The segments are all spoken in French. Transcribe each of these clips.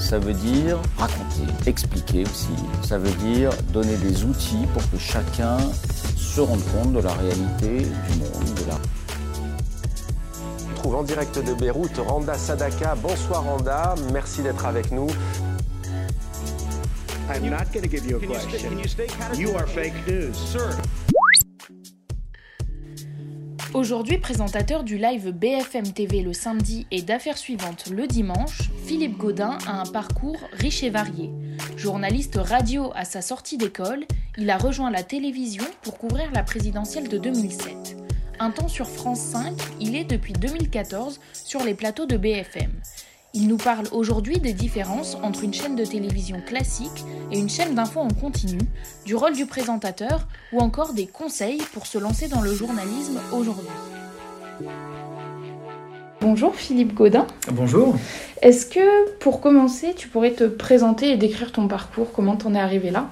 ça veut dire raconter, expliquer aussi. Ça veut dire donner des outils pour que chacun se rende compte de la réalité du monde, de la On trouve en direct de Beyrouth Randa Sadaka. Bonsoir Randa, merci d'être avec nous. I'm not going to give you a question. You are fake news. Aujourd'hui présentateur du live BFM TV le samedi et d'affaires suivantes le dimanche, Philippe Gaudin a un parcours riche et varié. Journaliste radio à sa sortie d'école, il a rejoint la télévision pour couvrir la présidentielle de 2007. Un temps sur France 5, il est depuis 2014 sur les plateaux de BFM. Il nous parle aujourd'hui des différences entre une chaîne de télévision classique et une chaîne d'infos en continu, du rôle du présentateur ou encore des conseils pour se lancer dans le journalisme aujourd'hui. Bonjour Philippe Gaudin. Bonjour. Est-ce que pour commencer, tu pourrais te présenter et décrire ton parcours, comment t'en es arrivé là?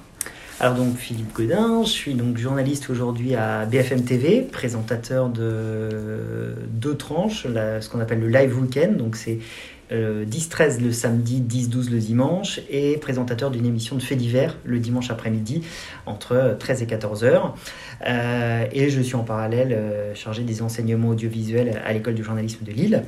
Alors donc Philippe Godin, je suis donc journaliste aujourd'hui à BFM TV, présentateur de deux tranches, la- ce qu'on appelle le live weekend, donc c'est euh, 10-13 le samedi, 10-12 le dimanche, et présentateur d'une émission de faits divers le dimanche après-midi entre 13 et 14 heures. Euh, et je suis en parallèle euh, chargé des enseignements audiovisuels à l'école de journalisme de Lille.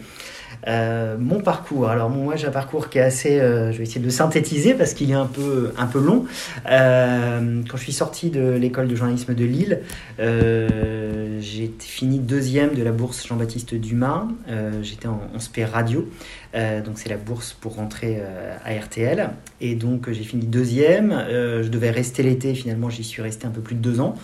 Euh, mon parcours, alors moi j'ai un parcours qui est assez, je vais essayer de synthétiser parce qu'il est un peu, un peu long. Quand je suis sorti de l'école de journalisme de Lille, j'ai fini deuxième de la bourse Jean-Baptiste Dumas. J'étais en, en spé radio, donc c'est la bourse pour rentrer à RTL. Et donc j'ai fini deuxième. Je devais rester l'été, finalement j'y suis resté un peu plus de deux ans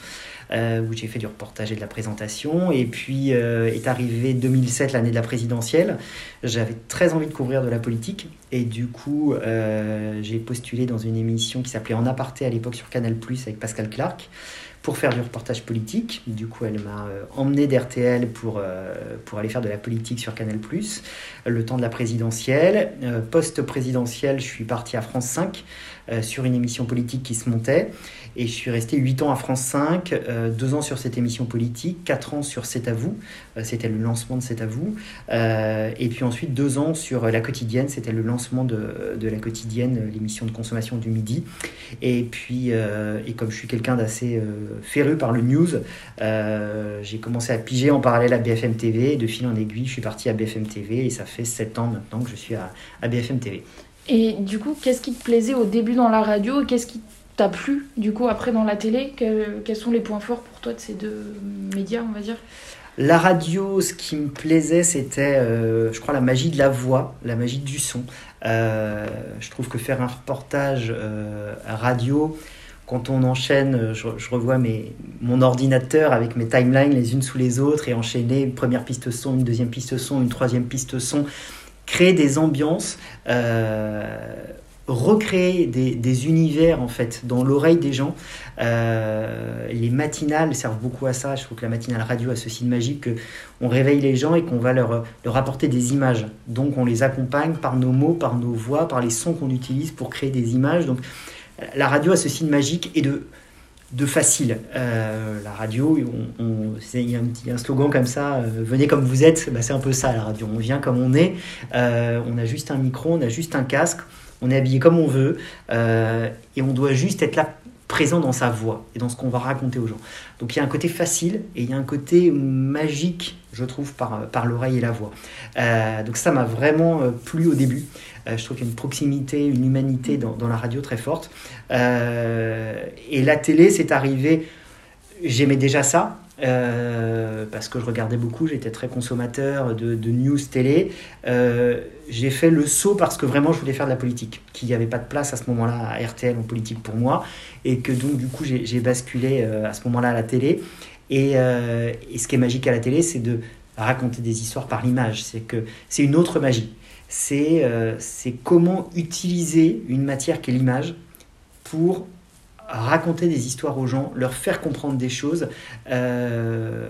où j'ai fait du reportage et de la présentation. Et puis euh, est arrivé 2007, l'année de la présidentielle. J'avais très envie de couvrir de la politique. Et du coup, euh, j'ai postulé dans une émission qui s'appelait En aparté à l'époque sur Canal Plus avec Pascal Clark pour faire du reportage politique. Du coup, elle m'a euh, emmené d'RTL pour, euh, pour aller faire de la politique sur Canal le temps de la présidentielle. Euh, Post-présidentielle, je suis parti à France 5 euh, sur une émission politique qui se montait. Et je suis resté 8 ans à France 5, 2 ans sur cette émission politique, 4 ans sur C'est à vous, euh, c'était le lancement de C'est à vous. Euh, et puis ensuite 2 ans sur euh, La Quotidienne, c'était le lancement de, La Quotidienne, euh, l'émission de consommation du midi. Et puis, euh, et comme je suis quelqu'un d'assez euh, féru par le news, euh, j'ai commencé à piger en parallèle à BFM TV. Et de fil en aiguille, je suis parti à BFM TV et ça fait 7 ans maintenant que je suis à, à BFM TV. Et du coup, qu'est-ce qui te plaisait au début dans la radio qu'est-ce qui t'a plu du coup après dans la télé Que- Quels sont les points forts pour toi de ces deux médias, on va dire? La radio, ce qui me plaisait, c'était, euh, je crois, la magie de la voix, la magie du son. Euh, je trouve que faire un reportage euh, radio, quand on enchaîne, je, je revois mes, mon ordinateur avec mes timelines les unes sous les autres et enchaîner une première piste son, une deuxième piste son, une troisième piste son, créer des ambiances. Recréer des, univers en fait dans l'oreille des gens. Euh, les matinales servent beaucoup à ça. Je trouve que la matinale radio a ceci de magique que on réveille les gens et qu'on va leur, leur apporter des images. Donc on les accompagne par nos mots par nos voix par les sons qu'on utilise pour créer des images. Donc la radio a ceci de magique et de de facile. Euh, la radio, il y, a un petit- un slogan comme ça, euh, venez comme vous êtes, bah, c'est un peu ça la radio, on vient comme on est, on a juste un micro, on a juste un casque, on est habillé comme on veut, euh, et on doit juste être là présent dans sa voix et dans ce qu'on va raconter aux gens. Donc il y a un côté facile et il y a un côté magique, je trouve, par, l'oreille et la voix. Euh, donc ça m'a vraiment euh, plu au début. Je trouve qu'il y a une proximité, une humanité dans, dans la radio très forte. et la télé, c'est arrivé, j'aimais déjà ça, euh, parce que je regardais beaucoup, j'étais très consommateur de, news télé. Euh, j'ai fait le saut parce que vraiment je voulais faire de la politique, qu'il n'y avait pas de place à ce moment-là à RTL en politique pour moi, et que donc du coup j'ai basculé euh, à ce moment-là à la télé. Et, ce qui est magique à la télé, c'est de raconter des histoires par l'image. C'est que c'est une autre magie. C'est comment utiliser une matière qui est l'image pour raconter des histoires aux gens, leur faire comprendre des choses. Euh,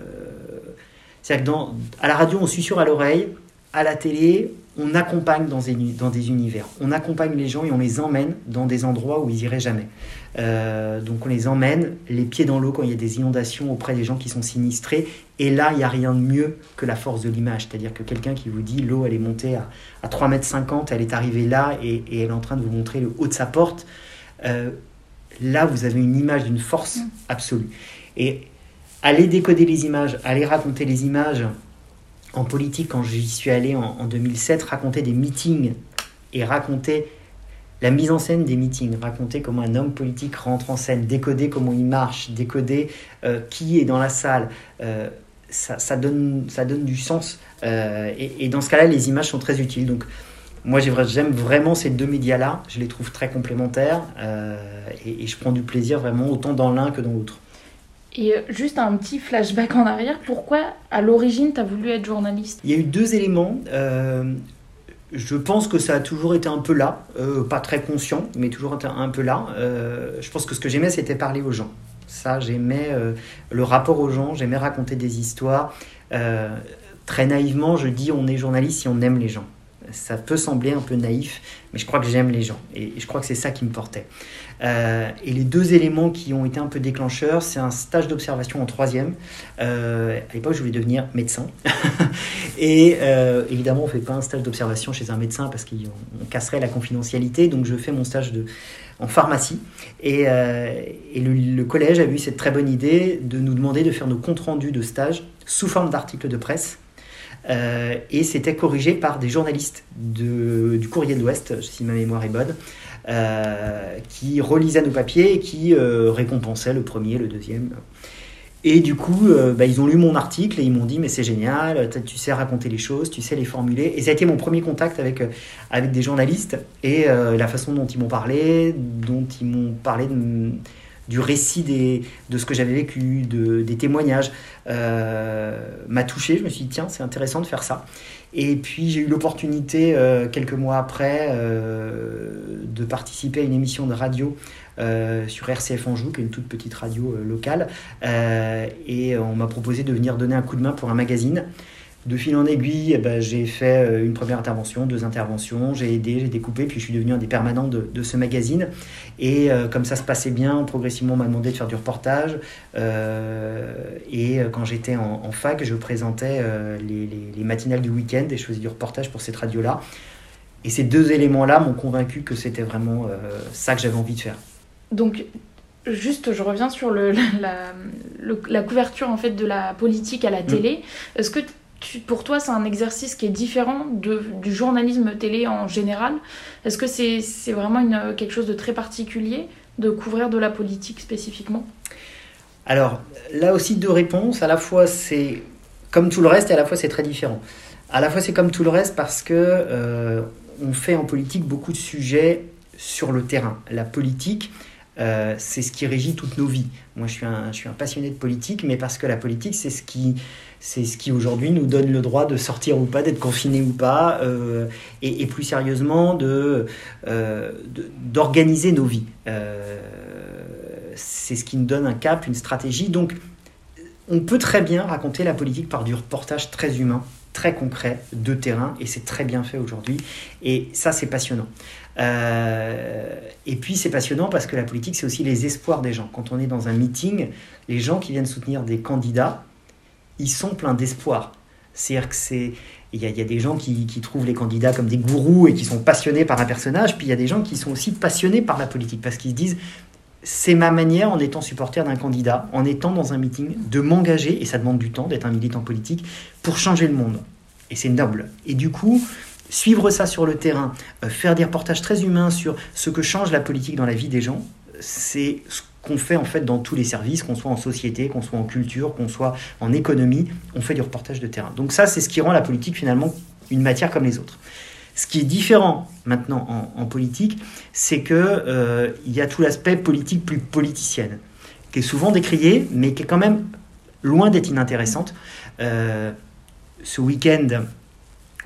C'est-à-dire que dans, à la radio, on susurre à l'oreille, à la télé, on accompagne dans des, univers. On accompagne les gens et on les emmène dans des endroits où ils iraient jamais. Euh, donc on les emmène les pieds dans l'eau quand il y a des inondations auprès des gens qui sont sinistrés. Et là, il n'y a rien de mieux que la force de l'image. C'est-à-dire que quelqu'un qui vous dit l'eau, elle est montée à, à 3,50 mètres, elle est arrivée là et, et, elle est en train de vous montrer le haut de sa porte. Euh, Là, vous avez une image d'une force mm. absolue. Et aller décoder les images, aller raconter les images en politique, quand j'y suis allé en, 2007, raconter des meetings et raconter la mise en scène des meetings, raconter comment un homme politique rentre en scène, décoder comment il marche, décoder euh, qui est dans la salle, euh, ça, donne, ça donne du sens. Euh, et, et, dans ce cas-là, les images sont très utiles. Donc, moi, j'aime vraiment ces deux médias-là. Je les trouve très complémentaires euh, et, je prends du plaisir vraiment autant dans l'un que dans l'autre. Et euh, juste un petit flashback en arrière, pourquoi à l'origine tu as voulu être journaliste? Il y a eu deux éléments. Euh, je pense que ça a toujours été un peu là, pas très conscient, mais toujours un peu là. je pense que ce que j'aimais, c'était parler aux gens. Ça, j'aimais le rapport aux gens, j'aimais raconter des histoires. très naïvement, je dis on est journaliste si on aime les gens ça peut sembler un peu naïf, mais je crois que j'aime les gens et je crois que c'est ça qui me portait. Euh, et les deux éléments qui ont été un peu déclencheurs, c'est un stage d'observation en troisième. Euh, à l'époque, je voulais devenir médecin. et euh, évidemment, on ne fait pas un stage d'observation chez un médecin parce qu'on casserait la confidentialité. Donc, je fais mon stage en pharmacie. Et, et le, le, collège a eu cette très bonne idée de nous demander de faire nos comptes rendus de stage sous forme d'articles de presse euh, et c'était corrigé par des journalistes du Courrier de l'Ouest, si ma mémoire est bonne, euh, qui relisaient nos papiers et qui euh, récompensaient le premier, le deuxième. Et du coup, bah, ils ont lu mon article et ils m'ont dit mais c'est génial, tu sais raconter les choses, tu sais les formuler. Et ça a été mon premier contact avec, avec des journalistes et la façon dont ils m'ont parlé, dont ils m'ont parlé de du récit de ce que j'avais vécu, de, des témoignages, euh, m'a touché. Je me suis dit, tiens, c'est intéressant de faire ça. Et puis j'ai eu l'opportunité, euh, quelques mois après, euh, de participer à une émission de radio sur RCF Anjou, qui est une toute petite radio locale. et on m'a proposé de venir donner un coup de main pour un magazine. De fil en aiguille, eh ben, j'ai fait euh, une première intervention, deux interventions, j'ai aidé, j'ai découpé, puis je suis devenu un des permanents de, ce magazine. Et euh, comme ça se passait bien, progressivement on m'a demandé de faire du reportage. Euh, et quand j'étais en, fac, je présentais les, matinales du week-end et je faisais du reportage pour cette radio-là. Et ces deux éléments-là m'ont convaincu que c'était vraiment ça que j'avais envie de faire. Donc Juste, je reviens sur le, la, la, couverture en fait de la politique à la mmh. télé. Est-ce que pour toi, c'est un exercice qui est différent du journalisme télé en général? Est-ce que c'est vraiment quelque chose de très particulier de couvrir de la politique spécifiquement? Alors, là aussi, deux réponses. À la fois, c'est comme tout le reste et à la fois, c'est très différent. À la fois, c'est comme tout le reste parce que euh, on fait en politique beaucoup de sujets sur le terrain. La politique, euh, c'est ce qui régit toutes nos vies. Moi, je suis un passionné de politique, mais parce que la politique, c'est ce qui, c'est ce qui aujourd'hui nous donne le droit de sortir ou pas, d'être confiné ou pas, euh, et, plus sérieusement de, euh, d'organiser nos vies. c'est ce qui nous donne un cap, une stratégie. Donc, on peut très bien raconter la politique par du reportage très humain, très concret, de terrain, et c'est très bien fait aujourd'hui. Et ça, c'est passionnant. Euh, et puis c'est passionnant parce que la politique, c'est aussi les espoirs des gens. Quand on est dans un meeting, les gens qui viennent soutenir des candidats, ils sont pleins d'espoir. C'est-à-dire que c'est il y, a, des gens qui, trouvent les candidats comme des gourous et qui sont passionnés par un personnage, puis il y a des gens qui sont aussi passionnés par la politique parce qu'ils se disent c'est ma manière, en étant supporter d'un candidat, en étant dans un meeting, de m'engager, et ça demande du temps d'être un militant politique, pour changer le monde. Et c'est noble. Et du coup, suivre ça sur le terrain, euh, faire des reportages très humains sur ce que change la politique dans la vie des gens, c'est ce qu'on fait en fait dans tous les services, qu'on soit en société, qu'on soit en culture, qu'on soit en économie, on fait du reportage de terrain. Donc ça, c'est ce qui rend la politique finalement une matière comme les autres. Ce qui est différent maintenant en, politique, c'est que euh, il y a tout l'aspect politique plus politicienne, qui est souvent décrié, mais qui est quand même loin d'être inintéressante. Euh, ce week-end,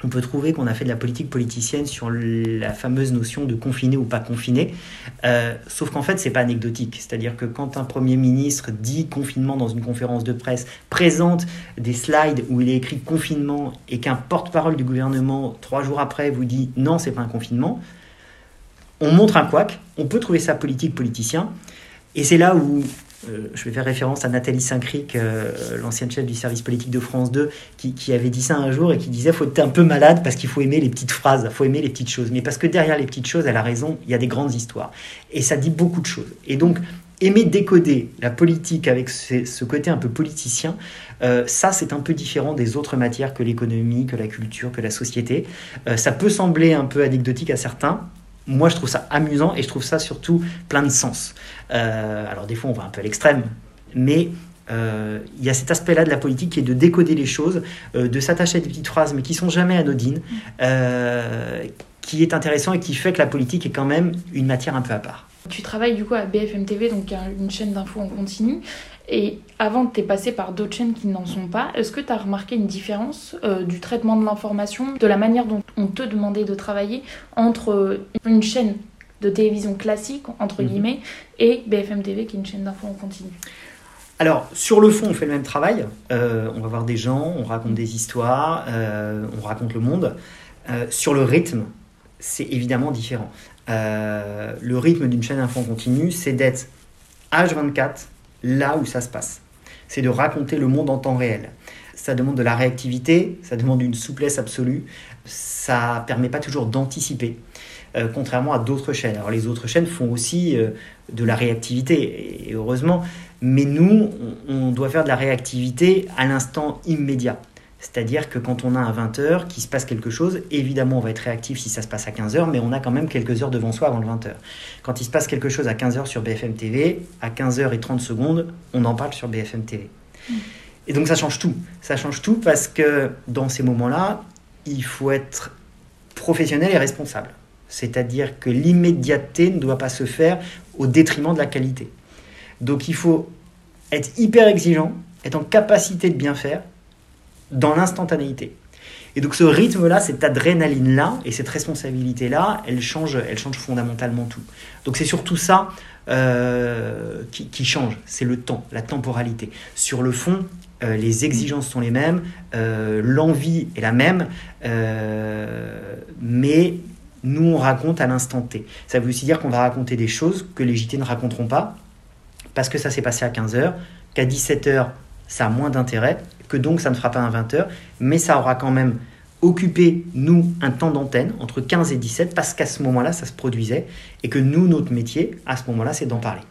on peut trouver qu'on a fait de la politique politicienne sur la fameuse notion de confiné ou pas confiné, euh, sauf qu'en fait c'est pas anecdotique. C'est-à-dire que quand un premier ministre dit confinement dans une conférence de presse, présente des slides où il est écrit confinement et qu'un porte-parole du gouvernement trois jours après vous dit non c'est pas un confinement, on montre un couac. On peut trouver ça politique politicien, et c'est là où euh, je vais faire référence à Nathalie Saint-Cric, euh, l'ancienne chef du service politique de France 2, qui, avait dit ça un jour et qui disait faut être un peu malade parce qu'il faut aimer les petites phrases, faut aimer les petites choses. Mais parce que derrière les petites choses, elle a raison, il y a des grandes histoires. Et ça dit beaucoup de choses. Et donc, aimer décoder la politique avec ce, côté un peu politicien, euh, ça c'est un peu différent des autres matières que l'économie, que la culture, que la société. ça peut sembler un peu anecdotique à certains, moi, je trouve ça amusant et je trouve ça surtout plein de sens. Euh, alors, des fois, on va un peu à l'extrême, mais euh, il y a cet aspect-là de la politique qui est de décoder les choses, euh, de s'attacher à des petites phrases, mais qui sont jamais anodines, qui est intéressant et qui fait que la politique est quand même une matière un peu à part. Tu travailles du coup à BFM TV, donc une chaîne d'infos en continu. Et avant, tu es passé par d'autres chaînes qui n'en sont pas. Est-ce que tu as remarqué une différence du traitement de l'information, de la manière dont on te demandait de travailler entre euh, une chaîne de télévision classique, entre mhm. guillemets, et BFM TV, qui est une chaîne d'infos en continu alors, sur le fond, on fait le même travail. Euh, on va voir des gens, on raconte des histoires, on raconte le monde. sur le rythme, c'est évidemment différent. le rythme d'une chaîne info en continu, c'est d'être H24 là où ça se passe. C'est de raconter le monde en temps réel. Ça demande de la réactivité, ça demande une souplesse absolue, ça permet pas toujours d'anticiper. Euh, contrairement à d'autres chaînes. Alors les autres chaînes font aussi euh, de la réactivité, et heureusement, mais nous, on doit faire de la réactivité à l'instant immédiat. C'est-à-dire que quand on a un 20h, qu'il se passe quelque chose, évidemment on va être réactif si ça se passe à 15h, mais on a quand même quelques heures devant soi avant le 20h. Quand il se passe quelque chose à 15h sur BFM TV, à 15h et 30 secondes, on en parle sur BFM TV. Mm. Et donc ça change tout. Ça change tout parce que dans ces moments-là, il faut être professionnel et responsable. C'est-à-dire que l'immédiateté ne doit pas se faire au détriment de la qualité. Donc il faut être hyper exigeant, être en capacité de bien faire, dans l'instantanéité. Et donc ce rythme-là, cette adrénaline-là et cette responsabilité-là, elle change, elle fondamentalement tout. Donc c'est surtout ça euh, qui, change, c'est le temps, la temporalité. Sur le fond, euh, les exigences sont les mêmes, euh, l'envie est la même, mais nous on raconte à l'instant T. Ça veut aussi dire qu'on va raconter des choses que les JT ne raconteront pas, parce que ça s'est passé à 15h, qu'à 17h ça a moins d'intérêt, que donc ça ne fera pas un 20h, mais ça aura quand même occupé, nous, un temps d'antenne entre 15 et 17, parce qu'à ce moment-là, ça se produisait, et que nous, notre métier, à ce moment-là, c'est d'en parler.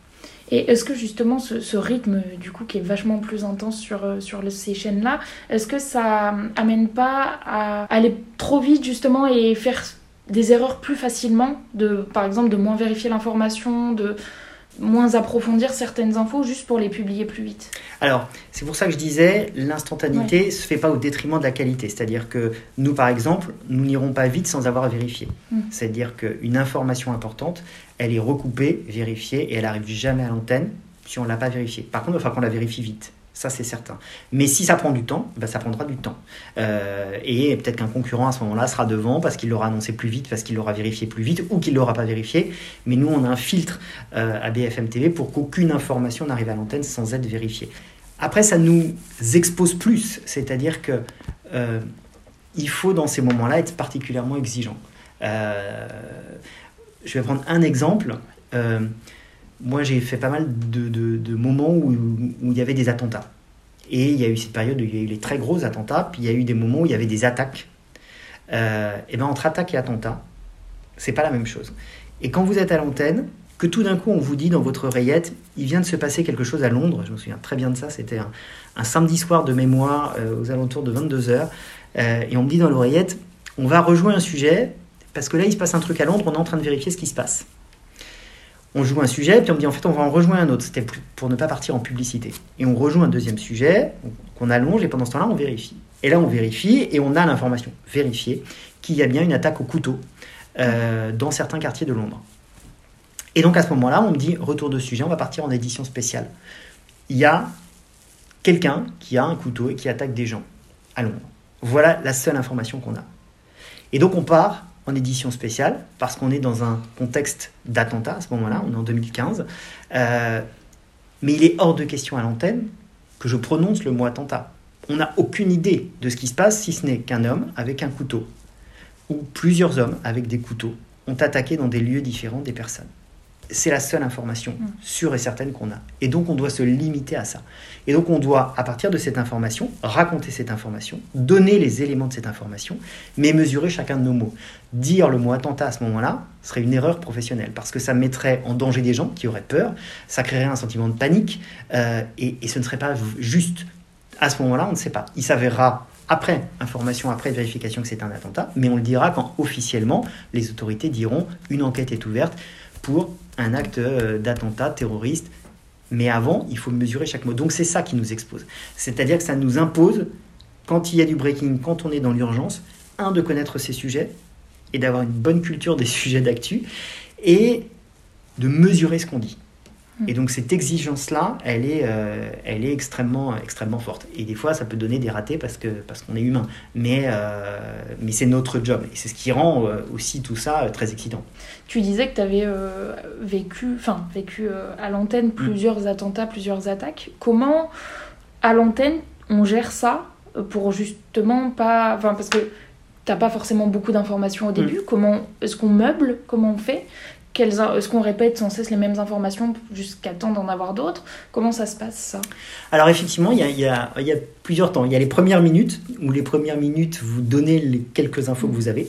Et est-ce que justement ce, rythme du coup qui est vachement plus intense sur, euh, ces chaînes-là, est-ce que ça amène pas à aller trop vite justement et faire des erreurs plus facilement, par exemple de moins vérifier l'information, de, moins approfondir certaines infos juste pour les publier plus vite. Alors, c'est pour ça que je disais, l'instantanéité ne se fait pas au détriment de la qualité. C'est-à-dire que nous, par exemple, nous n'irons pas vite sans avoir vérifié. Mm. C'est-à-dire qu'une information importante, elle est recoupée, vérifiée, et elle n'arrive jamais à l'antenne si on ne l'a pas vérifiée. Par contre, il va falloir qu'on la vérifie vite. Ça, c'est certain. Mais si ça prend du temps, ben, ça prendra du temps. Euh, et peut-être qu'un concurrent à ce moment-là sera devant parce qu'il l'aura annoncé plus vite, parce qu'il l'aura vérifié plus vite ou qu'il ne l'aura pas vérifié. Mais nous, on a un filtre euh, à BFM TV pour qu'aucune information n'arrive à l'antenne sans être vérifiée. Après, ça nous expose plus. C'est-à-dire que euh, il faut, dans ces moments-là, être particulièrement exigeant. je vais prendre un exemple moi j'ai fait pas mal de, moments où, il y avait des attentats. Et il y a eu cette période où il y a eu les très gros attentats, puis il y a eu des moments où il y avait des attaques. Euh, et bien entre attaque et attentat, c'est pas la même chose. Et quand vous êtes à l'antenne, que tout d'un coup on vous dit dans votre oreillette, il vient de se passer quelque chose à Londres, je me souviens très bien de ça, c'était un, samedi soir de mémoire euh, aux alentours de 22h, euh, et on me dit dans l'oreillette, on va rejouer un sujet, parce que là il se passe un truc à Londres, on est en train de vérifier ce qui se passe. On joue un sujet, puis on me dit en fait on va en rejoindre un autre, c'était pour ne pas partir en publicité. Et on rejoue un deuxième sujet, qu'on allonge, et pendant ce temps-là on vérifie. Et là on vérifie, et on a l'information vérifiée qu'il y a bien une attaque au couteau euh, dans certains quartiers de Londres. Et donc à ce moment-là, on me dit, retour de sujet, on va partir en édition spéciale. Il y a quelqu'un qui a un couteau et qui attaque des gens à Londres. Voilà la seule information qu'on a. Et donc on part en édition spéciale parce qu'on est dans un contexte d'attentat à ce moment-là, on est en 2015. Euh, mais il est hors de question à l'antenne que je prononce le mot attentat. On n'a aucune idée de ce qui se passe si ce n'est qu'un homme avec un couteau ou plusieurs hommes avec des couteaux ont attaqué dans des lieux différents des personnes c'est la seule information mm. sûre et certaine qu'on a. Et donc on doit se limiter à ça. Et donc on doit, à partir de cette information, raconter cette information, donner les éléments de cette information, mais mesurer chacun de nos mots. Dire le mot attentat à ce moment-là serait une erreur professionnelle, parce que ça mettrait en danger des gens qui auraient peur, ça créerait un sentiment de panique, euh, et, et ce ne serait pas juste. À ce moment-là, on ne sait pas. Il s'avérera après information, après vérification que c'est un attentat, mais on le dira quand officiellement les autorités diront une enquête est ouverte pour un acte euh, d'attentat terroriste. Mais avant, il faut mesurer chaque mot. Donc c'est ça qui nous expose. C'est-à-dire que ça nous impose, quand il y a du breaking, quand on est dans l'urgence, un, de connaître ces sujets et d'avoir une bonne culture des sujets d'actu, et de mesurer ce qu'on dit. Et donc cette exigence-là, elle est, euh, elle est extrêmement, extrêmement forte. Et des fois, ça peut donner des ratés parce que parce qu'on est humain. Mais, euh, mais c'est notre job. Et c'est ce qui rend euh, aussi tout ça très excitant. Tu disais que tu avais vécu, enfin, vécu à l'antenne plusieurs attentats, plusieurs attaques. Comment, à l'antenne, on gère ça pour justement pas... Enfin, parce que tu n'as pas forcément beaucoup d'informations au début. Mm. Comment est-ce qu'on meuble? Comment on fait? Est-ce qu'on répète sans cesse les mêmes informations jusqu'à temps d'en avoir d'autres? Comment ça se passe ça? Alors effectivement, il y, a, plusieurs temps. Il y a les premières minutes, où les premières minutes, vous donnez les quelques infos que vous avez.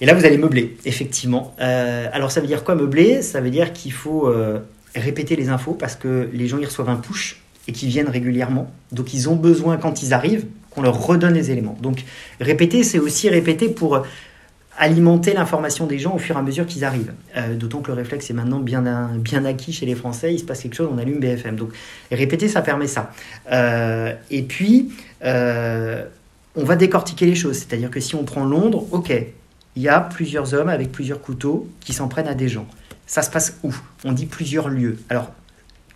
Et là, vous allez meubler, effectivement. Euh, alors ça veut dire quoi meubler? Ça veut dire qu'il faut euh, répéter les infos parce que les gens y reçoivent un push et qui viennent régulièrement. Donc ils ont besoin, quand ils arrivent, qu'on leur redonne les éléments. Donc répéter, c'est aussi répéter pour alimenter l'information des gens au fur et à mesure qu'ils arrivent. Euh, d'autant que le réflexe est maintenant bien, acquis chez les Français, il se passe quelque chose, on allume BFM. Donc répéter, ça permet ça. Euh, et puis, euh, on va décortiquer les choses, c'est-à-dire que si on prend Londres, ok, il y a plusieurs hommes avec plusieurs couteaux qui s'en prennent à des gens. Ça se passe où? On dit plusieurs lieux. Alors,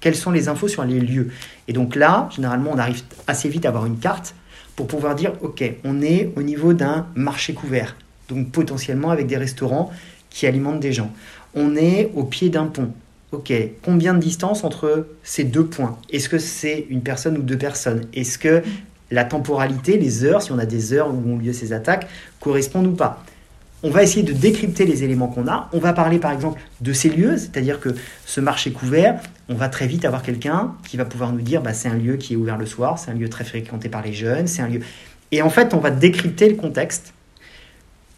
quelles sont les infos sur les lieux? Et donc là, généralement, on arrive assez vite à avoir une carte pour pouvoir dire, ok, on est au niveau d'un marché couvert donc potentiellement avec des restaurants qui alimentent des gens. On est au pied d'un pont. Ok, combien de distance entre ces deux points? Est-ce que c'est une personne ou deux personnes? Est-ce que la temporalité, les heures, si on a des heures où ont lieu ces attaques, correspondent ou pas? On va essayer de décrypter les éléments qu'on a. On va parler par exemple de ces lieux, c'est-à-dire que ce marché couvert, on va très vite avoir quelqu'un qui va pouvoir nous dire bah, c'est un lieu qui est ouvert le soir, c'est un lieu très fréquenté par les jeunes, c'est un lieu. Et en fait, on va décrypter le contexte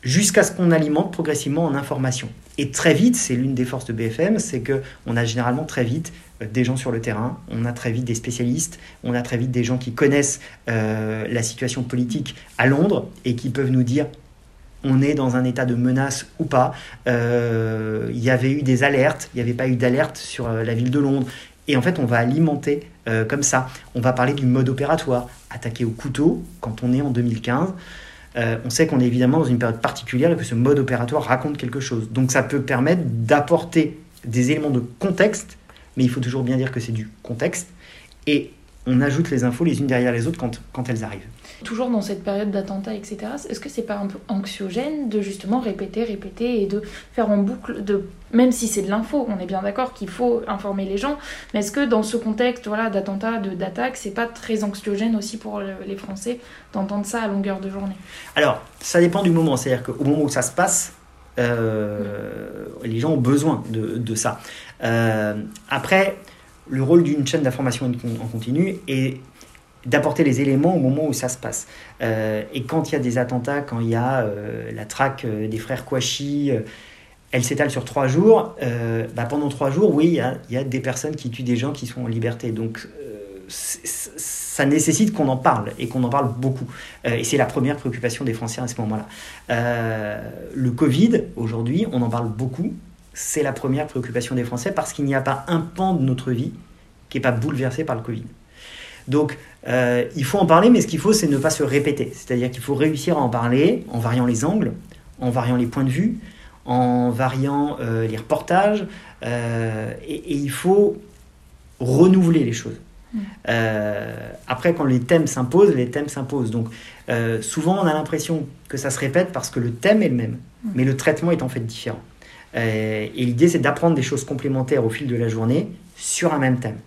jusqu'à ce qu'on alimente progressivement en information. Et très vite, c'est l'une des forces de BFM, c'est que on a généralement très vite euh, des gens sur le terrain, on a très vite des spécialistes, on a très vite des gens qui connaissent euh, la situation politique à Londres et qui peuvent nous dire on est dans un état de menace ou pas. Euh, il y avait eu des alertes, il n'y avait pas eu d'alerte sur la ville de Londres. Et en fait, on va alimenter comme ça. On va parler du mode opératoire, attaquer au couteau quand on est en 2015. Euh, on sait qu'on est évidemment dans une période particulière et que ce mode opératoire raconte quelque chose. Donc ça peut permettre d'apporter des éléments de contexte, mais il faut toujours bien dire que c'est du contexte, et on ajoute les infos les unes derrière les autres quand elles arrivent toujours dans cette période d'attentat, etc., est-ce que c'est pas un peu anxiogène de justement répéter, répéter et de faire en boucle, de même si c'est de l'info, on est bien d'accord qu'il faut informer les gens, mais est-ce que dans ce contexte voilà, d'attentat, d'attaque, c'est pas très anxiogène aussi pour les Français d'entendre ça à longueur de journée? Alors, ça dépend du moment, c'est-à-dire qu'au moment où ça se passe, euh, les gens ont besoin de, ça. Euh, après, le rôle d'une chaîne d'information en continu est d'apporter les éléments au moment où ça se passe. Euh, et quand il y a des attentats, quand il y a euh, la traque euh, des frères Kouachi, elle s'étale sur trois jours. Bah, pendant trois jours, oui, il y a, des personnes qui tuent des gens qui sont en liberté. Donc, ça nécessite qu'on en parle et qu'on en parle beaucoup. et c'est la première préoccupation des Français à ce moment-là. le Covid, aujourd'hui, on en parle beaucoup. C'est la première préoccupation des Français parce qu'il n'y a pas un pan de notre vie qui n'est pas bouleversé par le Covid. Donc, euh, il faut en parler, mais ce qu'il faut, c'est ne pas se répéter. C'est-à-dire qu'il faut réussir à en parler en variant les angles, en variant les points de vue, en variant euh, les reportages, euh, et, il faut renouveler les choses. Mm. après, quand les thèmes s'imposent, les thèmes s'imposent. Donc, souvent, on a l'impression que ça se répète parce que le thème est le même, mm. mais le traitement est en fait différent. et l'idée, c'est d'apprendre des choses complémentaires au fil de la journée sur un même thème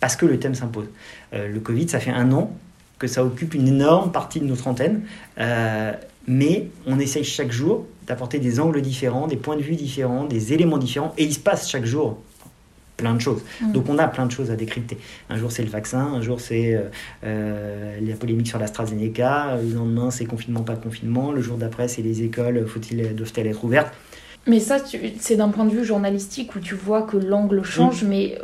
parce que le thème s'impose. Euh, le Covid, ça fait un an que ça occupe une énorme partie de notre antenne, euh, mais on essaye chaque jour d'apporter des angles différents, des points de vue différents, des éléments différents, et il se passe chaque jour plein de choses. Mm. Donc on a plein de choses à décrypter. Un jour c'est le vaccin, un jour c'est euh, la polémique sur l'AstraZeneca, le lendemain c'est confinement, pas confinement, le jour d'après c'est les écoles, faut-il, doivent-elles être ouvertes? Mais ça, c'est d'un point de vue journalistique où tu vois que l'angle change, mais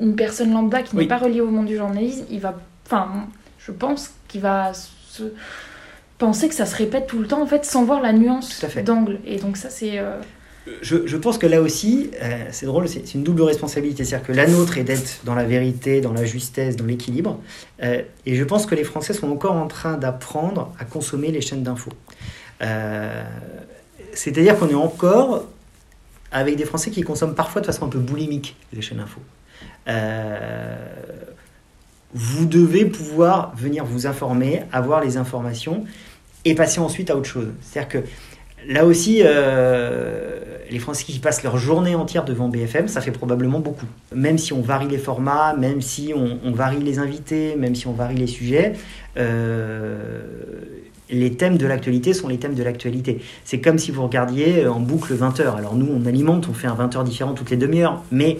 une personne lambda qui n'est pas reliée au monde du journalisme, il va, enfin, je pense qu'il va se penser que ça se répète tout le temps en fait sans voir la nuance d'angle. Et donc ça c'est. Euh, je, je, pense que là aussi, euh, c'est drôle, c'est une double responsabilité. C'est-à-dire que la nôtre est d'être dans la vérité, dans la justesse, dans l'équilibre. Euh, et je pense que les Français sont encore en train d'apprendre à consommer les chaînes d'infos. C'est-à-dire qu'on est encore avec des Français qui consomment parfois de façon un peu boulimique les chaînes d'infos. Euh, vous devez pouvoir venir vous informer, avoir les informations et passer ensuite à autre chose. C'est-à-dire que là aussi, euh, les Français qui passent leur journée entière devant BFM, ça fait probablement beaucoup. Même si on varie les formats, même si on, varie les invités, même si on varie les sujets, euh, les thèmes de l'actualité sont les thèmes de l'actualité. C'est comme si vous regardiez en boucle 20 heures. Alors nous, on alimente, on fait un 20 heures différent toutes les demi-heures, mais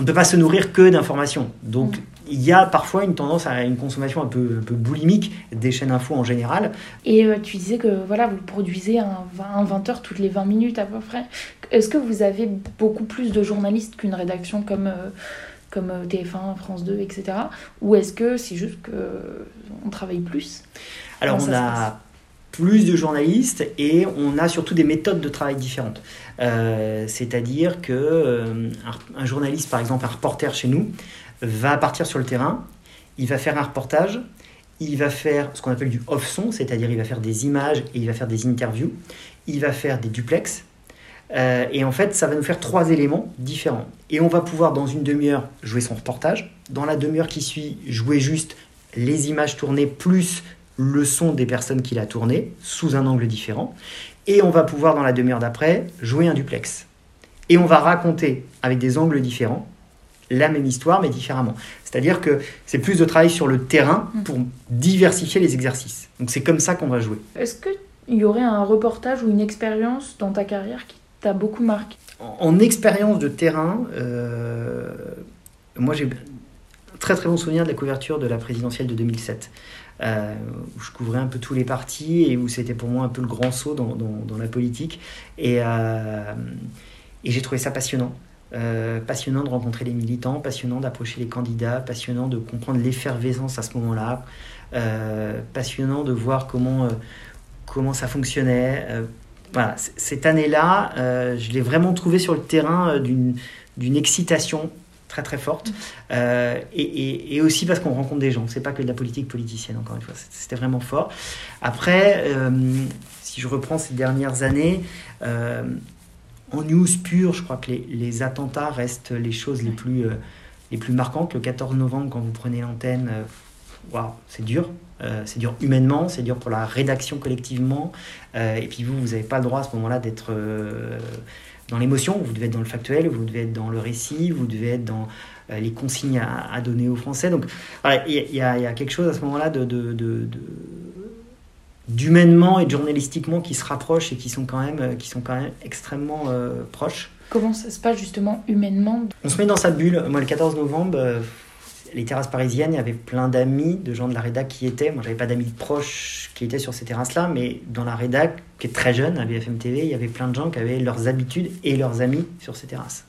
on ne peut pas se nourrir que d'informations. Donc mm. il y a parfois une tendance à une consommation un peu, un peu boulimique des chaînes info en général. Et euh, tu disais que voilà, vous produisez un, 20 heures toutes les 20 minutes à peu près. Est-ce que vous avez beaucoup plus de journalistes qu'une rédaction comme, euh, comme euh, TF1, France 2, etc. Ou est-ce que c'est juste qu'on travaille plus? Alors on a plus de journalistes et on a surtout des méthodes de travail différentes. Euh, c'est-à-dire que euh, un, journaliste, par exemple un reporter chez nous, va partir sur le terrain, il va faire un reportage, il va faire ce qu'on appelle du off-son, c'est-à-dire il va faire des images et il va faire des interviews, il va faire des duplex. Euh, et en fait, ça va nous faire trois éléments différents. Et on va pouvoir, dans une demi-heure, jouer son reportage. Dans la demi-heure qui suit, jouer juste les images tournées plus le son des personnes qu'il a tourné sous un angle différent. Et on va pouvoir, dans la demi-heure d'après, jouer un duplex. Et on va raconter, avec des angles différents, la même histoire, mais différemment. C'est-à-dire que c'est plus de travail sur le terrain pour diversifier les exercices. Donc c'est comme ça qu'on va jouer. Est-ce qu'il y aurait un reportage ou une expérience dans ta carrière qui t'a beaucoup marqué? En, expérience de terrain, euh, moi j'ai très très bon souvenir de la couverture de la présidentielle de 2007. Euh, où je couvrais un peu tous les partis et où c'était pour moi un peu le grand saut dans, la politique. Et, euh, et j'ai trouvé ça passionnant. Euh, passionnant de rencontrer les militants, passionnant d'approcher les candidats, passionnant de comprendre l'effervescence à ce moment-là, passionnant de voir comment, comment ça fonctionnait. cette année-là, je l'ai vraiment trouvé sur le terrain d'une excitation très très forte. Euh, et, et, aussi parce qu'on rencontre des gens. C'est pas que de la politique politicienne, encore une fois. C'était vraiment fort. Après, euh, si je reprends ces dernières années, euh, en news pure, je crois que les, les, attentats restent les choses les plus, les plus marquantes. Le 14 novembre, quand vous prenez l'antenne, waouh, c'est dur. c'est dur humainement, c'est dur pour la rédaction collectivement. et puis vous, vous n'avez pas le droit à ce moment-là d'être dans l'émotion, vous devez être dans le factuel, vous devez être dans le récit, vous devez être dans euh, les consignes à, donner aux Français. Donc il y, a quelque chose à ce moment-là de, d'humainement et de journalistiquement qui se rapprochent et qui sont quand même, qui sont quand même extrêmement euh, proches. Comment ça se passe justement humainement? On se met dans sa bulle. Moi, le 14 novembre, euh, les terrasses parisiennes, il y avait plein d'amis, de gens de la rédac qui étaient. Moi, j'avais pas d'amis proches qui étaient sur ces terrasses-là, mais dans la rédac, qui est très jeune, à BFM TV, il y avait plein de gens qui avaient leurs habitudes et leurs amis sur ces terrasses.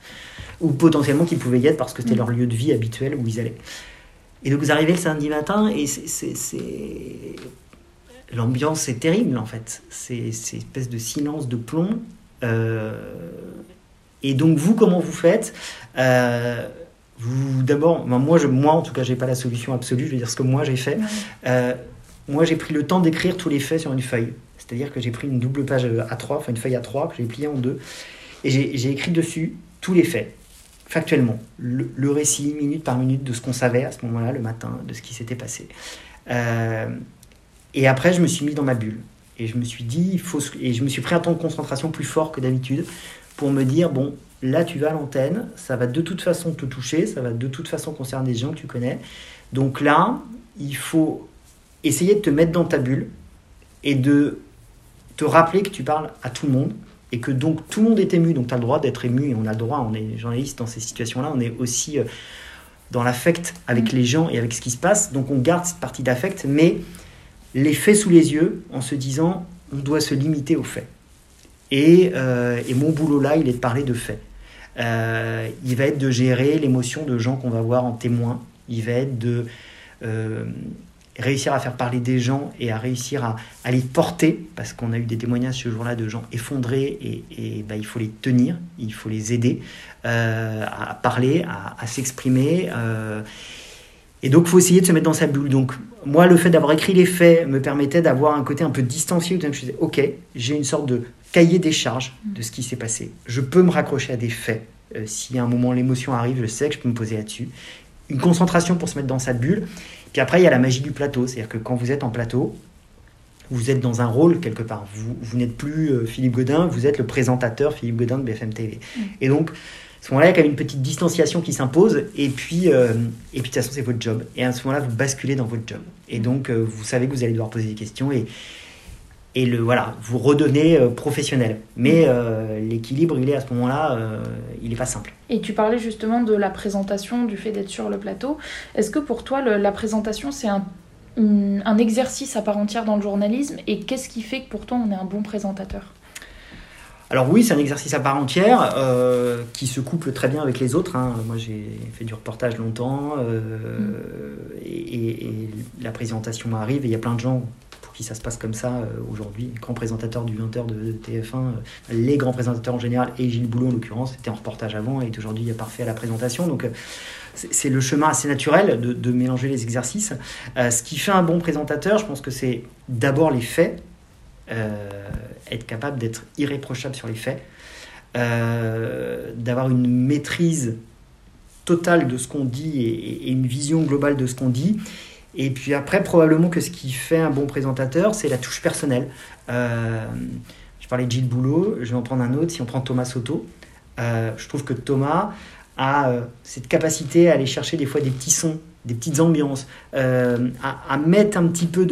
Ou potentiellement qui pouvaient y être parce que c'était leur lieu de vie habituel où ils allaient. Et donc, vous arrivez le samedi matin et c'est. L'ambiance est terrible, en fait. C'est cette espèce de silence, de plomb. Euh, Et donc, vous, comment vous faites? Euh, vous, D'abord, ben, moi, je, moi, en tout cas, j'ai pas la solution absolue. Je vais dire ce que moi j'ai fait. Euh, moi, j'ai pris le temps d'écrire tous les faits sur une feuille. C'est-à-dire que j'ai pris une double page A3, enfin une feuille A3 que j'ai pliée en deux, et j'ai écrit dessus tous les faits, factuellement, le, le récit minute par minute de ce qu'on savait à ce moment-là, le matin, de ce qui s'était passé. Euh, et après, je me suis mis dans ma bulle. Et je me suis dit, il faut, et je me suis pris un temps de concentration plus fort que d'habitude pour me dire, bon, là, tu vas à l'antenne, ça va de toute façon te toucher, ça va de toute façon concerner des gens que tu connais. Donc là, il faut essayer de te mettre dans ta bulle et de te rappeler que tu parles à tout le monde et que donc tout le monde est ému, donc tu as le droit d'être ému et on a le droit, on est journaliste dans ces situations-là, on est aussi euh, dans l'affect avec les gens et avec ce qui se passe, donc on garde cette partie d'affect, mais les faits sous les yeux en se disant on doit se limiter aux faits. Et, euh, et mon boulot là, il est de parler de faits. Euh, il va être de gérer l'émotion de gens qu'on va voir en témoin. Il va être de euh, réussir à faire parler des gens et à réussir à, les porter, parce qu'on a eu des témoignages ce jour-là de gens effondrés et, bah, il faut les tenir, il faut les aider euh, à parler, à s'exprimer. Et donc, il faut essayer de se mettre dans sa bulle. Donc, moi, le fait d'avoir écrit les faits me permettait d'avoir un côté un peu distancié. où Je me disais, OK, j'ai une sorte de cahier des charges de ce qui s'est passé. Je peux me raccrocher à des faits. Euh, si à un moment l'émotion arrive, je sais que je peux me poser là-dessus. Une concentration pour se mettre dans sa bulle. Puis après, il y a la magie du plateau. C'est-à-dire que quand vous êtes en plateau, vous êtes dans un rôle quelque part. Vous, vous n'êtes plus euh, Philippe Godin, vous êtes le présentateur Philippe Godin de BFM TV. Et donc, à ce moment-là, il y a quand même une petite distanciation qui s'impose. Et puis, euh, et puis de toute façon, c'est votre job. Et à ce moment-là, vous basculez dans votre job. Et donc, euh, vous savez que vous allez devoir poser des questions. Et, et le, voilà, vous redevenez euh, professionnel. Mais euh, l'équilibre, il est à ce moment-là, il n'est pas simple. Et tu parlais justement de la présentation, du fait d'être sur le plateau. Est-ce que pour toi, la présentation, c'est un, un exercice à part entière dans le journalisme? Et qu'est-ce qui fait que pour toi, on est un bon présentateur? Alors oui, c'est un exercice à part entière euh, qui se couple très bien avec les autres. hein. Moi, j'ai fait du reportage longtemps euh, et, et- et la présentation arrive et il y a plein de gens pour qui ça se passe comme ça euh, aujourd'hui. Les grands présentateurs du 20h de, de TF1, euh, les grands présentateurs en général et Gilles Boulot en l'occurrence, était en reportage avant et est aujourd'hui parfait à la présentation. Donc c'est le chemin assez naturel de, de mélanger les exercices. Ce qui fait un bon présentateur, je pense que c'est d'abord les faits, être capable d'être irréprochable sur les faits, euh, d'avoir une maîtrise totale de ce qu'on dit et, une vision globale de ce qu'on dit. Et puis après, probablement que ce qui fait un bon présentateur, c'est la touche personnelle. Euh, je parlais de Gilles Boulot, je vais en prendre un autre. Si on prend Thomas Soto, euh, je trouve que Thomas a cette capacité à aller chercher des fois des petits sons, des petites ambiances, à, mettre un petit peu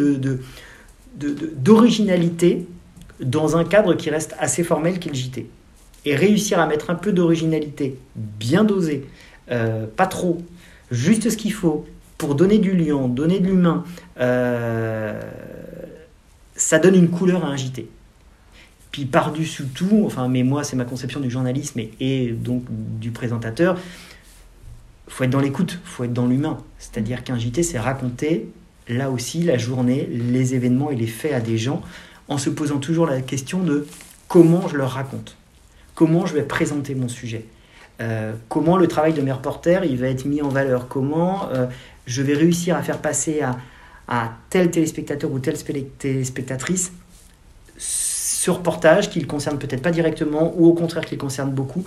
d'originalité dans un cadre qui reste assez formel qu'est le JT. Et réussir à mettre un peu d'originalité bien dosée, euh, pas trop, juste ce qu'il faut pour donner du lion, donner de l'humain, euh, ça donne une couleur à un JT. Puis par-dessus tout, enfin, mais moi c'est ma conception du journalisme et, donc du présentateur, faut être dans l'écoute, faut être dans l'humain. C'est-à-dire qu'un JT, c'est raconter là aussi la journée, les événements et les faits à des gens, en se posant toujours la question de comment je leur raconte, comment je vais présenter mon sujet, Euh, comment le travail de mes reporters il va être mis en valeur, comment euh, je vais réussir à faire passer à, tel téléspectateur ou telle téléspectatrice ce reportage qui le concerne peut-être pas directement ou au contraire qui le concerne beaucoup.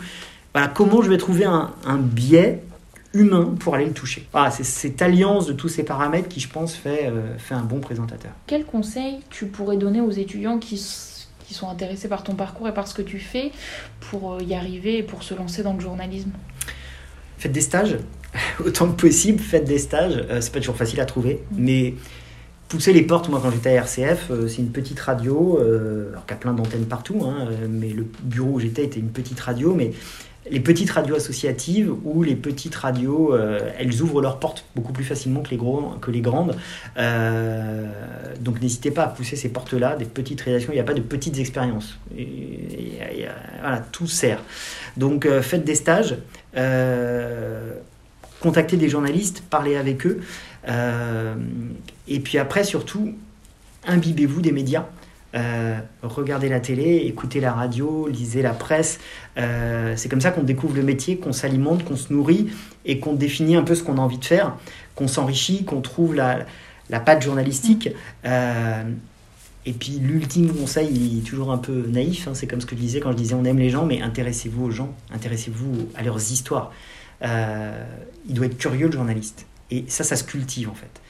Comment je vais trouver un biais humain pour aller le toucher. Voilà, c'est cette alliance de tous ces paramètres qui, je pense, fait, euh, fait un bon présentateur. Quel conseil tu pourrais donner aux étudiants qui, qui sont intéressés par ton parcours et par ce que tu fais pour euh, y arriver et pour se lancer dans le journalisme? Faites des stages, autant que possible, faites des stages. Euh, c'est pas toujours facile à trouver, mais poussez les portes. Moi, quand j'étais à RCF, euh, c'est une petite radio, euh, alors qu'il y a plein d'antennes partout, hein, mais le bureau où j'étais était une petite radio, mais les petites radios associatives ou les petites radios, euh, elles ouvrent leurs portes beaucoup plus facilement que les, grandes. Euh, donc n'hésitez pas à pousser ces portes-là, des petites rédactions, il n'y a pas de petites expériences. voilà, tout sert. Donc euh, faites des stages, contactez des journalistes, parlez avec eux. et puis après, surtout, imbibez-vous des médias. Euh, regardez la télé, écoutez la radio, lisez la presse. Euh, c'est comme ça qu'on découvre le métier, qu'on s'alimente, qu'on se nourrit et qu'on définit un peu ce qu'on a envie de faire, qu'on s'enrichit, qu'on trouve la, patte journalistique. Euh, et puis l'ultime conseil, il est toujours un peu naïf, hein, c'est comme ce que je disais quand je disais on aime les gens, mais intéressez-vous aux gens, intéressez-vous à leurs histoires. il doit être curieux le journaliste. Et ça, ça se cultive en fait.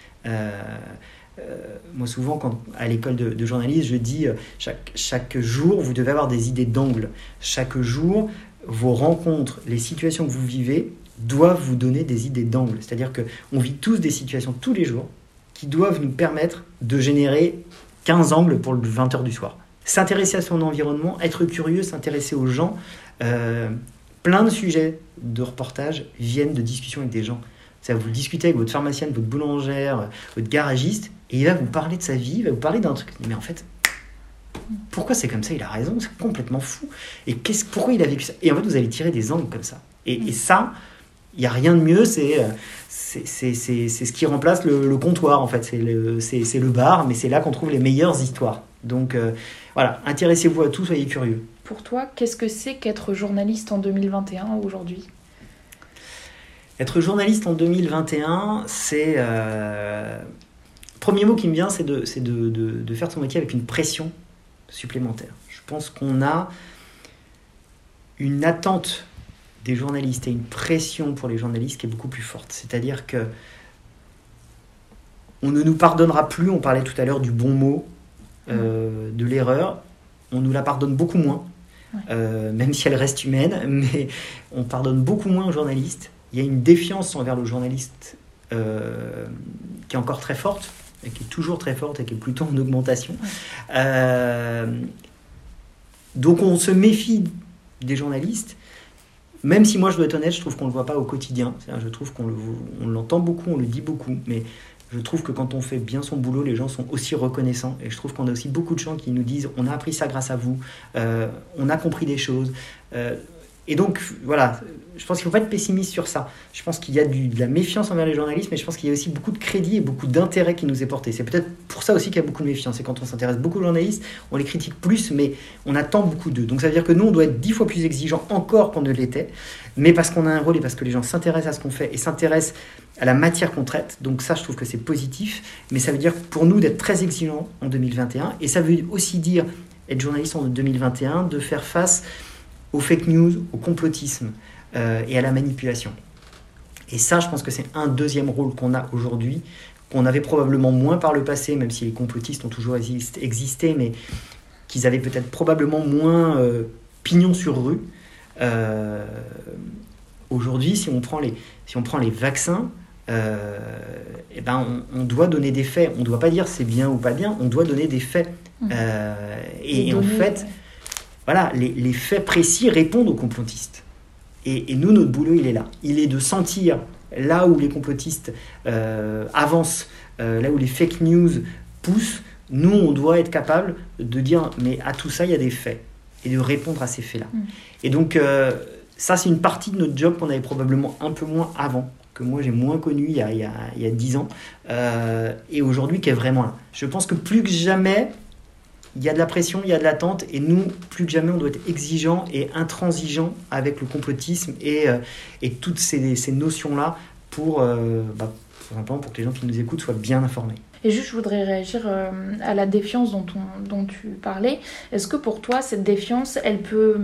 Euh, moi, souvent, quand, à l'école de, de, journalisme, je dis euh, chaque, chaque jour, vous devez avoir des idées d'angle. Chaque jour, vos rencontres, les situations que vous vivez doivent vous donner des idées d'angle. C'est-à-dire qu'on vit tous des situations tous les jours qui doivent nous permettre de générer 15 angles pour le 20h du soir. S'intéresser à son environnement, être curieux, s'intéresser aux gens. Euh, plein de sujets de reportage viennent de discussions avec des gens. Ça, vous discutez avec votre pharmacienne, votre boulangère, votre garagiste, et il va vous parler de sa vie, il va vous parler d'un truc. Mais en fait, pourquoi c'est comme ça? Il a raison, c'est complètement fou. Et qu'est-ce, pourquoi il a vécu ça? Et en fait, vous allez tirer des angles comme ça. Et, ça, il n'y a rien de mieux, c'est, c'est, c'est, c'est, ce qui remplace le, comptoir, en fait. C'est le, c'est, c'est le bar, mais c'est là qu'on trouve les meilleures histoires. Donc euh, voilà, intéressez-vous à tout, soyez curieux. Pour toi, qu'est-ce que c'est qu'être journaliste en 2021 aujourd'hui? Être journaliste en 2021, c'est euh, premier mot qui me vient, c'est de, de, de, de, faire son métier avec une pression supplémentaire. Je pense qu'on a une attente des journalistes et une pression pour les journalistes qui est beaucoup plus forte. C'est-à-dire que on ne nous pardonnera plus, on parlait tout à l'heure du bon mot, euh, de l'erreur, on nous la pardonne beaucoup moins, euh, même si elle reste humaine, mais on pardonne beaucoup moins aux journalistes. Il y a une défiance envers le journaliste euh, qui est encore très forte qui est toujours très forte et qui est plutôt en augmentation. Euh, donc on se méfie des journalistes, même si moi je dois être honnête, je trouve qu'on ne le voit pas au quotidien. Je trouve qu'on l'entend beaucoup, on le dit beaucoup, mais je trouve que quand on fait bien son boulot, les gens sont aussi reconnaissants. Et je trouve qu'on a aussi beaucoup de gens qui nous disent on a appris ça grâce à vous, euh, on a compris des choses. Euh, et donc, voilà, je pense qu'il ne faut pas être pessimiste sur ça. Je pense qu'il y a de la méfiance envers les journalistes, mais je pense qu'il y a aussi beaucoup de crédit et beaucoup d'intérêt qui nous est porté. C'est peut-être pour ça aussi qu'il y a beaucoup de méfiance. Et quand on s'intéresse beaucoup aux journalistes, on les critique plus, mais on attend beaucoup d'eux. Donc ça veut dire que nous, on doit être dix fois plus exigeants encore qu'on ne l'était, mais parce qu'on a un rôle et parce que les gens s'intéressent à ce qu'on fait et s'intéressent à la matière qu'on traite. Donc ça, je trouve que c'est positif. Mais ça veut dire pour nous d'être très exigeants en 2021. Et ça veut aussi dire être journaliste en 2021, de faire face aux fake news, au complotisme euh, et à la manipulation. Et ça, je pense que c'est un deuxième rôle qu'on a aujourd'hui, qu'on avait probablement moins par le passé, même si les complotistes ont toujours existé, mais qu'ils avaient peut-être probablement moins euh, pignon sur rue. Euh, aujourd'hui, si on prend les, si on prend les vaccins, eh ben on, doit donner des faits. On ne doit pas dire c'est bien ou pas bien, on doit donner des faits. Mmh. et, en fait, voilà, les, faits précis répondent aux complotistes. Et, nous, notre boulot, il est là. Il est de sentir là où les complotistes euh, avancent, euh, là où les fake news poussent. Nous, on doit être capable de dire, mais à tout ça, il y a des faits. Et de répondre à ces faits-là. Mm. Et donc, euh, ça, c'est une partie de notre job qu'on avait probablement un peu moins avant que moi j'ai moins connu il y a, il y a, 10 ans, et aujourd'hui qui est vraiment là. Je pense que plus que jamais, il y a de la pression, il y a de l'attente, et nous, plus que jamais, on doit être exigeant et intransigeant avec le complotisme et, euh, et toutes ces, ces notions-là pour, euh, bah, pour que les gens qui nous écoutent soient bien informés. Et juste, je voudrais réagir euh, à la défiance dont, on, dont tu parlais. Est-ce que pour toi, cette défiance, elle peut,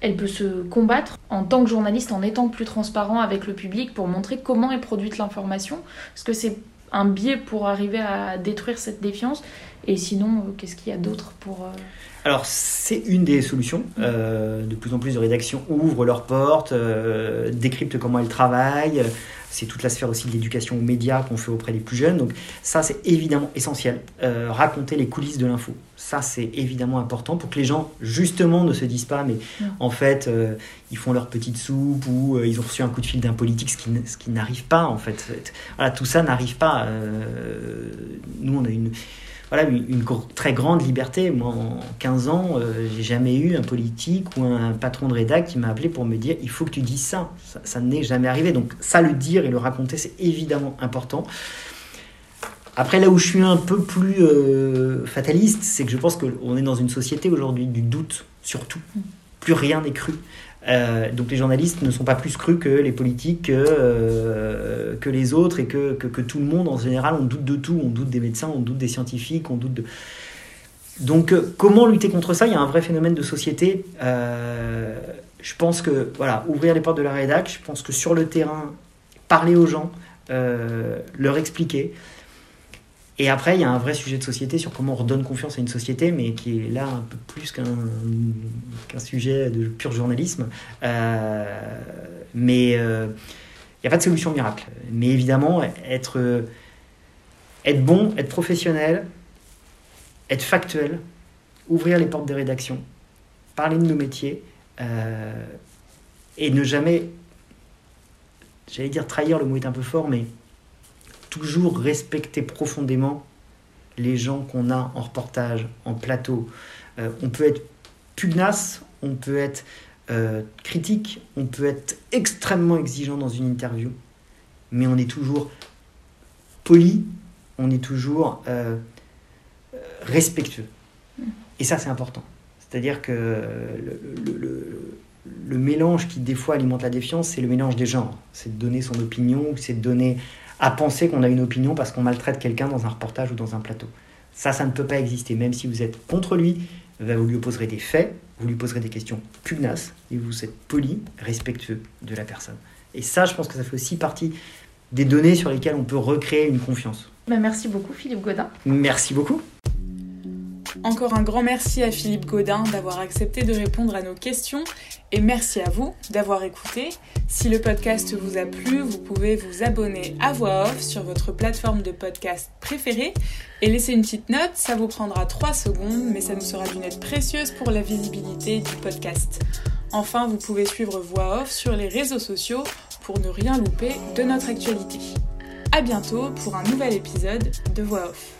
elle peut se combattre en tant que journaliste en étant plus transparent avec le public pour montrer comment est produite l'information? Est-ce que c'est un biais pour arriver à détruire cette défiance? Et sinon, euh, qu'est-ce qu'il y a d'autre pour... Euh, Alors, c'est une des solutions. Euh, de plus en plus de rédactions ouvrent leurs portes, décryptent comment elles travaillent, c'est toute la sphère aussi de l'éducation aux médias qu'on fait auprès des plus jeunes. Donc ça, c'est évidemment essentiel. Euh, raconter les coulisses de l'info, ça, c'est évidemment important pour que les gens, justement, ne se disent pas, mais en fait, ils font leur petite soupe ou ils ont reçu un coup de fil d'un politique, ce qui, ce qui n'arrive pas, en fait. Voilà, tout ça n'arrive pas. nous, on a une voilà, une, très grande liberté. Moi, en 15 ans, euh, j'ai jamais eu un politique ou un patron de rédac qui m'a appelé pour me dire il faut que tu dises ça. Ça, n'est jamais arrivé. Donc, ça, le dire et le raconter, c'est évidemment important. Après, là où je suis un peu plus euh, fataliste, c'est que je pense qu'on est dans une société aujourd'hui du doute, surtout. Plus rien n'est cru. Euh, donc les journalistes ne sont pas plus crus que les politiques, que, euh, les autres et que, que, tout le monde en général. On doute de tout, on doute des médecins, on doute des scientifiques, on doute de... Donc euh, comment lutter contre ça? Il y a un vrai phénomène de société. je pense que, voilà, ouvrir les portes de la rédac, je pense que sur le terrain, parler aux gens, leur expliquer. Et après, il y a un vrai sujet de société sur comment on redonne confiance à une société, mais qui est là un peu plus qu'un sujet de pur journalisme. Euh, mais il euh, n'y a pas de solution miracle. Mais évidemment, être, bon, être professionnel, être factuel, ouvrir les portes des rédactions, parler de nos métiers, euh, et ne jamais, j'allais dire trahir, le mot est un peu fort, mais toujours respecter profondément les gens qu'on a en reportage, en plateau. Euh, on peut être pugnace, on peut être euh, critique, on peut être extrêmement exigeant dans une interview, mais on est toujours poli, on est toujours euh, respectueux. Et ça, c'est important. C'est-à-dire que le, le, mélange qui, des fois, alimente la défiance, c'est le mélange des genres. C'est de donner son opinion, c'est de donner à penser qu'on a une opinion parce qu'on maltraite quelqu'un dans un reportage ou dans un plateau. Ça, ça ne peut pas exister. Même si vous êtes contre lui, ben, vous lui opposerez des faits, vous lui poserez des questions pugnaces et vous êtes poli, respectueux de la personne. Et ça, je pense que ça fait aussi partie des données sur lesquelles on peut recréer une confiance. Ben, merci beaucoup, Philippe Godin. Merci beaucoup. Encore un grand merci à Philippe Godin d'avoir accepté de répondre à nos questions et merci à vous d'avoir écouté. Si le podcast vous a plu, vous pouvez vous abonner à voix off sur votre plateforme de podcast préférée et laisser une petite note. Ça vous prendra 3 secondes, mais ça nous sera d'une aide précieuse pour la visibilité du podcast. Enfin, vous pouvez suivre Voix Off sur les réseaux sociaux pour ne rien louper de notre actualité. A bientôt pour un nouvel épisode de Voix Off.